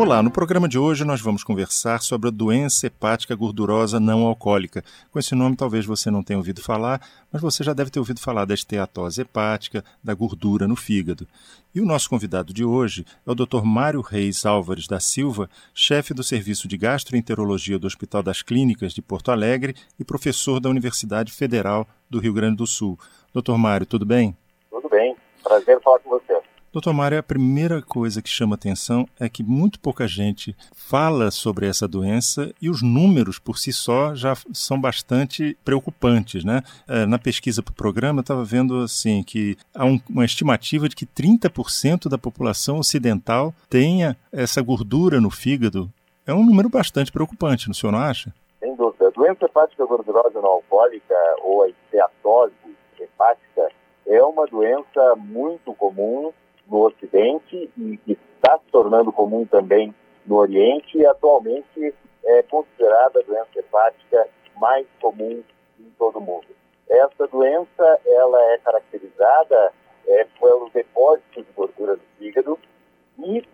Olá, no programa de hoje nós vamos conversar sobre a doença hepática gordurosa não alcoólica. Com esse nome talvez você não tenha ouvido falar, mas você já deve ter ouvido falar da esteatose hepática, da gordura no fígado. E o nosso convidado de hoje é o Dr. Mário Reis Álvares da Silva, chefe do Serviço de Gastroenterologia do Hospital das Clínicas de Porto Alegre e professor da Universidade Federal do Rio Grande do Sul. Doutor Mário, tudo bem? Tudo bem. Prazer falar com você. Doutor Mário, a primeira coisa que chama atenção é que muito pouca gente fala sobre essa doença e os números por si só já são bastante preocupantes, né? É, na pesquisa para o programa, eu estava vendo assim que há um, uma estimativa de que 30% da população ocidental tenha essa gordura no fígado. É um número bastante preocupante, não senhor não acha? Sem dúvida. A doença hepática gordurosa não alcoólica ou a esteatose hepática é uma doença muito comum no Ocidente e que está se tornando comum também no Oriente e atualmente é considerada a doença hepática mais comum em todo o mundo. Essa doença ela é caracterizada é, pelos depósitos de gordura no fígado e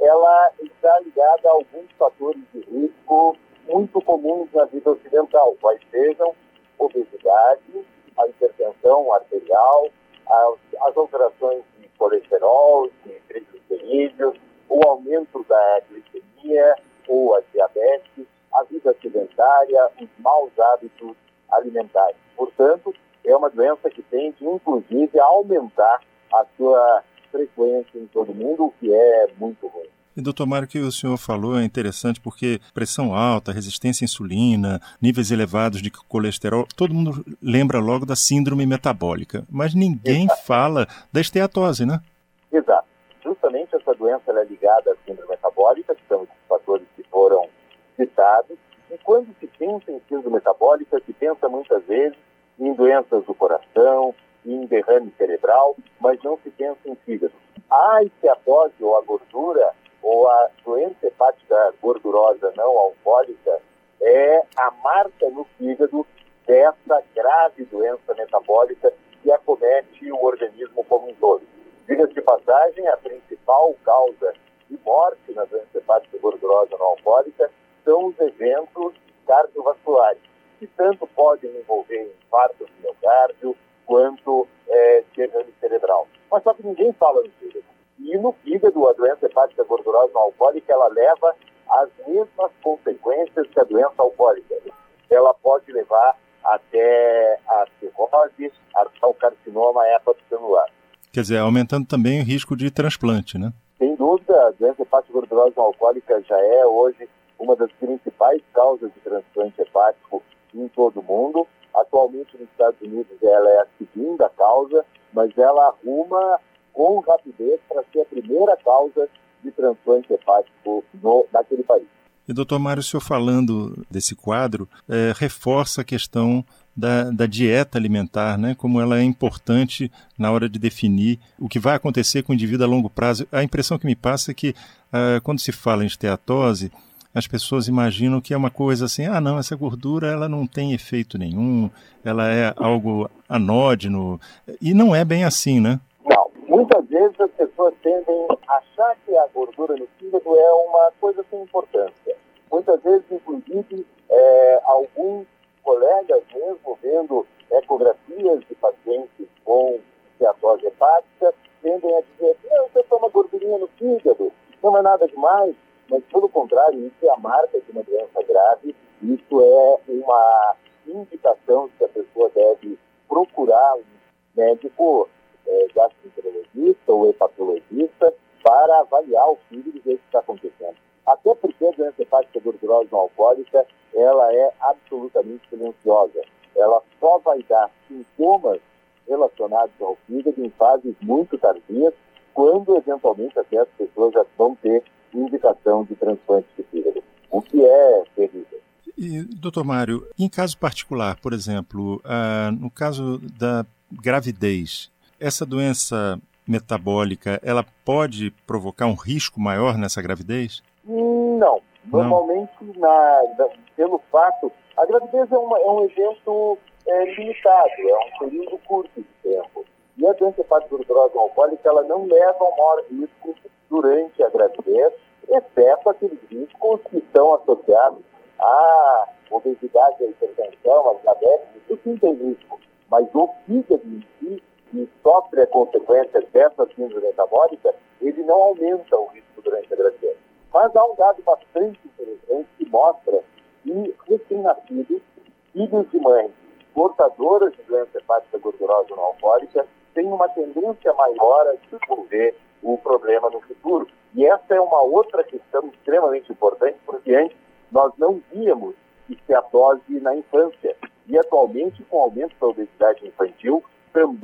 ela está ligada a alguns fatores de risco muito comuns na vida ocidental, quais sejam obesidade, a hipertensão arterial, as, as alterações colesterol, de triglicerídeos, o aumento da glicemia ou a diabetes, a vida sedentária, os maus hábitos alimentares. Portanto, é uma doença que tende, inclusive, a aumentar a sua frequência em todo mundo, o que é muito ruim. E, doutor Mário, o que o senhor falou é interessante porque pressão alta, resistência à insulina, níveis elevados de colesterol, todo mundo lembra logo da síndrome metabólica, mas ninguém Exato. fala da esteatose, né? Exato. Justamente essa doença é ligada à síndrome metabólica, que são os fatores que foram citados, e quando se pensa em síndrome metabólica, se pensa muitas vezes em doenças do coração, em derrame cerebral, mas não se pensa em fígado. A esteatose ou a gordura ou a doença hepática gordurosa não alcoólica é a marca no fígado dessa grave doença metabólica que acomete o organismo como um todo. Diga-se de passagem, a principal causa de morte na doença hepática gordurosa não alcoólica são os eventos cardiovasculares, que tanto podem envolver infarto do miocárdio quanto é, derrame cerebral. Mas só que ninguém fala no fígado. E no fígado, a doença hepática gordurosa não alcoólica, ela leva as mesmas consequências que a doença alcoólica. Ela pode levar até a cirrose, ao carcinoma hepatocelular. Quer dizer, aumentando também o risco de transplante, né? Sem dúvida, a doença hepática gordurosa não alcoólica já é hoje uma das principais causas de transplante hepático em todo o mundo. Atualmente nos Estados Unidos ela é a segunda causa, mas ela arruma com rapidez para ser a primeira causa de transplante hepático no, naquele país. E, doutor Mário, o senhor falando desse quadro, é, reforça a questão da, da, dieta alimentar, né? como ela é importante na hora de definir o que vai acontecer com o indivíduo a longo prazo. A impressão que me passa é que, uh, quando se fala em esteatose, as pessoas imaginam que é uma coisa assim, ah, não, essa gordura ela não tem efeito nenhum, ela é algo anódino, e não é bem assim, né? Muitas vezes as pessoas tendem a achar que a gordura no fígado é uma coisa sem importância. Muitas vezes, inclusive, é, alguns colegas mesmo vendo ecografias de pacientes com esteatose hepática tendem a dizer que você toma gordurinha no fígado, não é nada demais, mas pelo contrário, isso é a marca de uma doença grave, isso é uma indicação que a pessoa deve procurar um médico é, gastroenterologista ou hepatologista para avaliar o ver o que está acontecendo. Até porque a doença hepática gordurosa não alcoólica, ela é absolutamente silenciosa. Ela só vai dar sintomas relacionados ao fígado em fases muito tardias, quando eventualmente até as pessoas já vão ter indicação de transplante de fígado, o que é terrível. E, doutor Mário, em caso particular, por exemplo, ah, no caso da gravidez, essa doença metabólica, ela pode provocar um risco maior nessa gravidez? Não, Normalmente, na, na, pelo fato, a gravidez é, uma, é um evento é, limitado, é um período curto de tempo. E a doença hepática gordurosa alcoólica, ela não leva ao maior risco durante a gravidez, exceto aqueles riscos que estão associados à obesidade, à hipertensão, à diabetes, isso sim tem risco. Mas o fígado em que sofre a consequência dessa síndrome metabólica, ele não aumenta o risco durante a gravidez. Mas há um dado bastante interessante que mostra que recém-nascidos, filhos de mães portadoras de doença hepática gordurosa não alcoólica, têm uma tendência maior a desenvolver o problema no futuro. E essa é uma outra questão extremamente importante, porque antes nós não víamos esteatose na infância. E atualmente, com o aumento da obesidade infantil,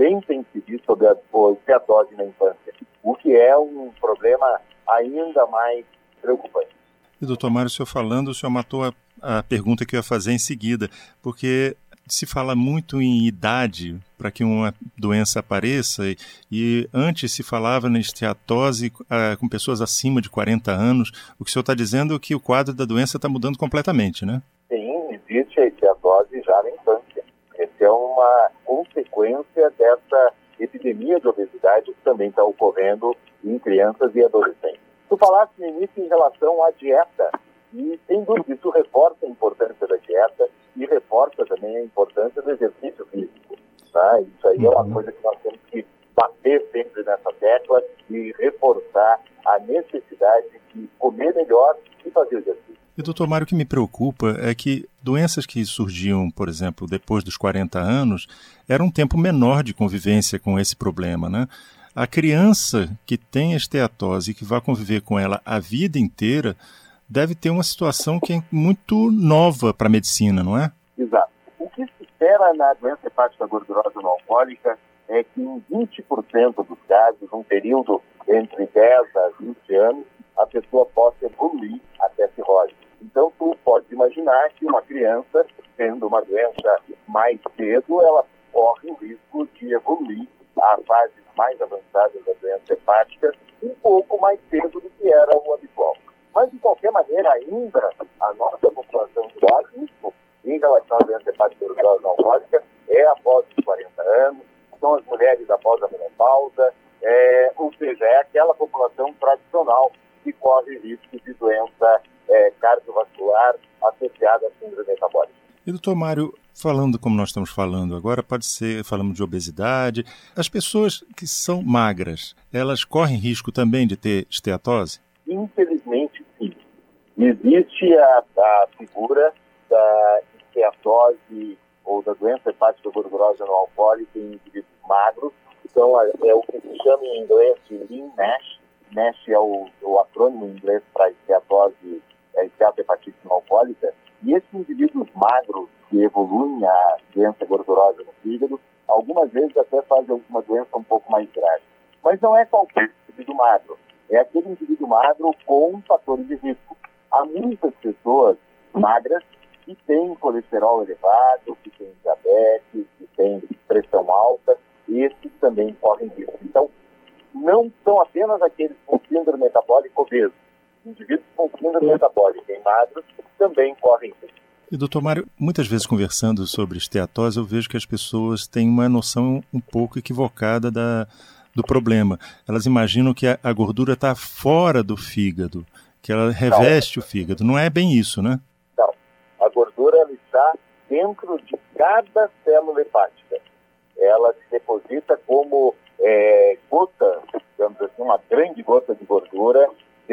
também tem se visto a esteatose na infância, o que é um problema ainda mais preocupante. E, doutor Mário, o senhor falando, o senhor matou a, a pergunta que eu ia fazer em seguida, porque se fala muito em idade para que uma doença apareça e, e, antes se falava na esteatose ah, com pessoas acima de 40 anos. O que o senhor está dizendo é que o quadro da doença está mudando completamente, né? Sim, existe a esteatose já na infância. Essa é uma consequência dessa epidemia de obesidade que também está ocorrendo em crianças e adolescentes. Tu falaste no início em relação à dieta, e sem dúvida isso reforça a importância da dieta e reforça também a importância do exercício físico. Tá? Isso aí é uma uhum. coisa que nós temos que bater sempre nessa tecla e reforçar a necessidade de comer melhor e fazer exercício. E, doutor Mário, o que me preocupa é que doenças que surgiam, por exemplo, depois dos 40 anos, era um tempo menor de convivência com esse problema, né? A criança que tem esteatose e que vai conviver com ela a vida inteira deve ter uma situação que é muito nova para a medicina, não é? Exato. O que se espera na doença hepática gordurosa não alcoólica é que em 20% dos casos, num período entre 10 a 20 anos, a pessoa possa evoluir imaginar que uma criança, tendo uma doença mais cedo, ela corre o risco de evoluir a fases mais avançadas da doença hepática um pouco mais cedo do que era o habitual. Mas, de qualquer maneira, ainda a nossa população de risco em relação à doença hepática não alcoólica é após os 40 anos, são as mulheres após a menopausa, é, ou seja, é aquela população tradicional que corre risco de doença é, cardiovascular associada à síndrome metabólica. E doutor Mário, falando como nós estamos falando agora, pode ser, falamos de obesidade. As pessoas que são magras, elas correm risco também de ter esteatose? Infelizmente, Existe a, a figura da esteatose ou da doença hepática gordurosa não alcoólica em indivíduos magros. Então, é, é o que se chama em inglês de Lean NASH. NASH é o, o acrônimo em inglês para esteatose, é, esteatohepatite não alcoólica. E esses indivíduos magros que evoluem a doença gordurosa no fígado, algumas vezes até fazem alguma doença um pouco mais grave. Mas não é qualquer indivíduo magro. É aquele indivíduo magro com fatores de risco há muitas pessoas magras que têm colesterol elevado, que têm diabetes, que têm pressão alta, esses também correm risco. Então, não são apenas aqueles com síndrome metabólica obeso. Indivíduos com síndrome metabólica em magros também correm risco. E, doutor Mário, muitas vezes conversando sobre esteatose, eu vejo que as pessoas têm uma noção um pouco equivocada da, do problema. Elas imaginam que a, a gordura está fora do fígado que ela reveste não. o fígado. Não é bem isso, né? Não. A gordura ela está dentro de cada célula hepática. Ela se deposita como é, gota, digamos assim, uma grande gota de gordura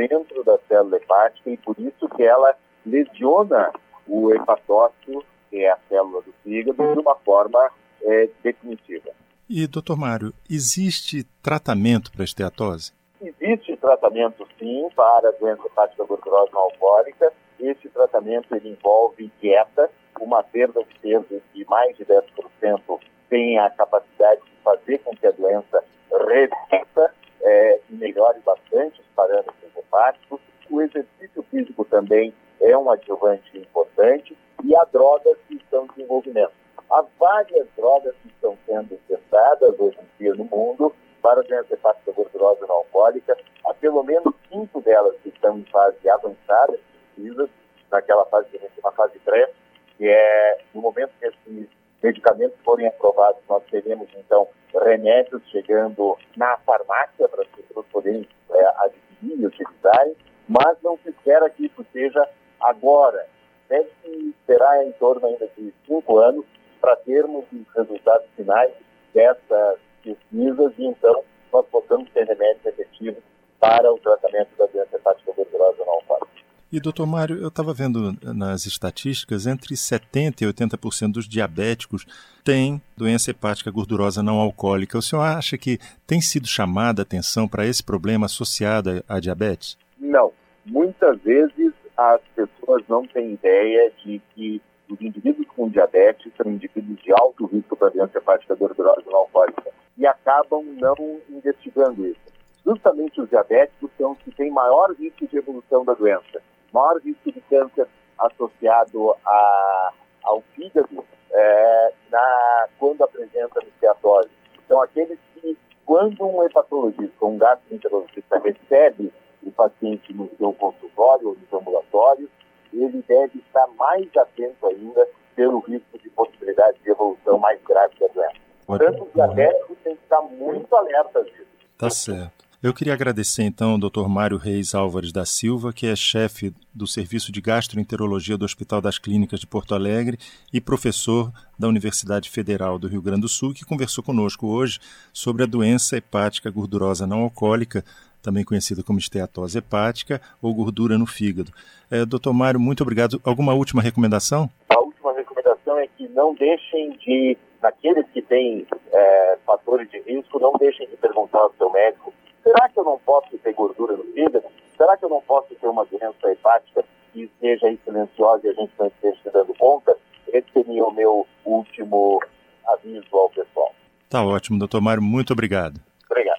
dentro da célula hepática e por isso que ela lesiona o hepatócito, que é a célula do fígado, de uma forma é, definitiva. E, doutor Mário, existe tratamento para esteatose? Existe tratamento, sim, para a doença hepática gordurosa alcoólica. Esse tratamento ele envolve dieta, uma perda de peso de mais de 10% tem a capacidade de fazer com que a doença reverta é, melhore bastante os parâmetros hepáticos. O exercício físico também é um adjuvante importante e há drogas que estão em desenvolvimento. Há várias drogas que estão sendo testadas hoje em dia no mundo para doença hepática gordurosa não alcoólica. Há pelo menos cinco delas que estão em fase avançada pesquisas, naquela fase que a gente chama fase pré, que é no momento que esses medicamentos forem aprovados, nós teremos então remédios chegando na farmácia para as pessoas poderem é, adquirir e utilizarem, mas não se espera que isso seja agora. Deve-se esperar em torno ainda de cinco anos para termos os resultados finais dessas pesquisas e então nós possamos ter remédios efetivos para o tratamento da doença hepática gordurosa não alcoólica. E, doutor Mário, eu estava vendo nas estatísticas, entre 70% e 80% dos diabéticos têm doença hepática gordurosa não alcoólica. O senhor acha que tem sido chamada a atenção para esse problema associado à diabetes? Não. Muitas vezes as pessoas não têm ideia de que os indivíduos com diabetes são indivíduos de alto risco para doença hepática gordurosa não alcoólica e acabam não investigando isso. Justamente os diabéticos são os que têm maior risco de evolução da doença maior risco de câncer associado a, ao fígado é, na, quando apresenta esteatose. Então, aqueles que, quando um hepatologista um gastroenterologista recebe o paciente no seu consultório ou no seu ambulatório, ele deve estar mais atento ainda pelo risco de possibilidade de evolução mais grave da doença. Portanto, os diabéticos têm que estar muito alertas disso. Tá certo. Eu queria agradecer então ao Dr. Mário Reis Álvares da Silva, que é chefe do Serviço de Gastroenterologia do Hospital das Clínicas de Porto Alegre e professor da Universidade Federal do Rio Grande do Sul, que conversou conosco hoje sobre a doença hepática gordurosa não alcoólica, também conhecida como esteatose hepática ou gordura no fígado. É, doutor Mário, muito obrigado. Alguma última recomendação? A última recomendação é que não deixem de, naqueles que têm é, fatores de risco, não deixem de perguntar ao seu médico Será que eu não posso ter gordura no fígado? Será que eu não posso ter uma doença hepática que seja silenciosa e a gente não esteja se dando conta? Esse seria o meu último aviso ao pessoal. Tá ótimo, doutor Mário, muito obrigado. Obrigado.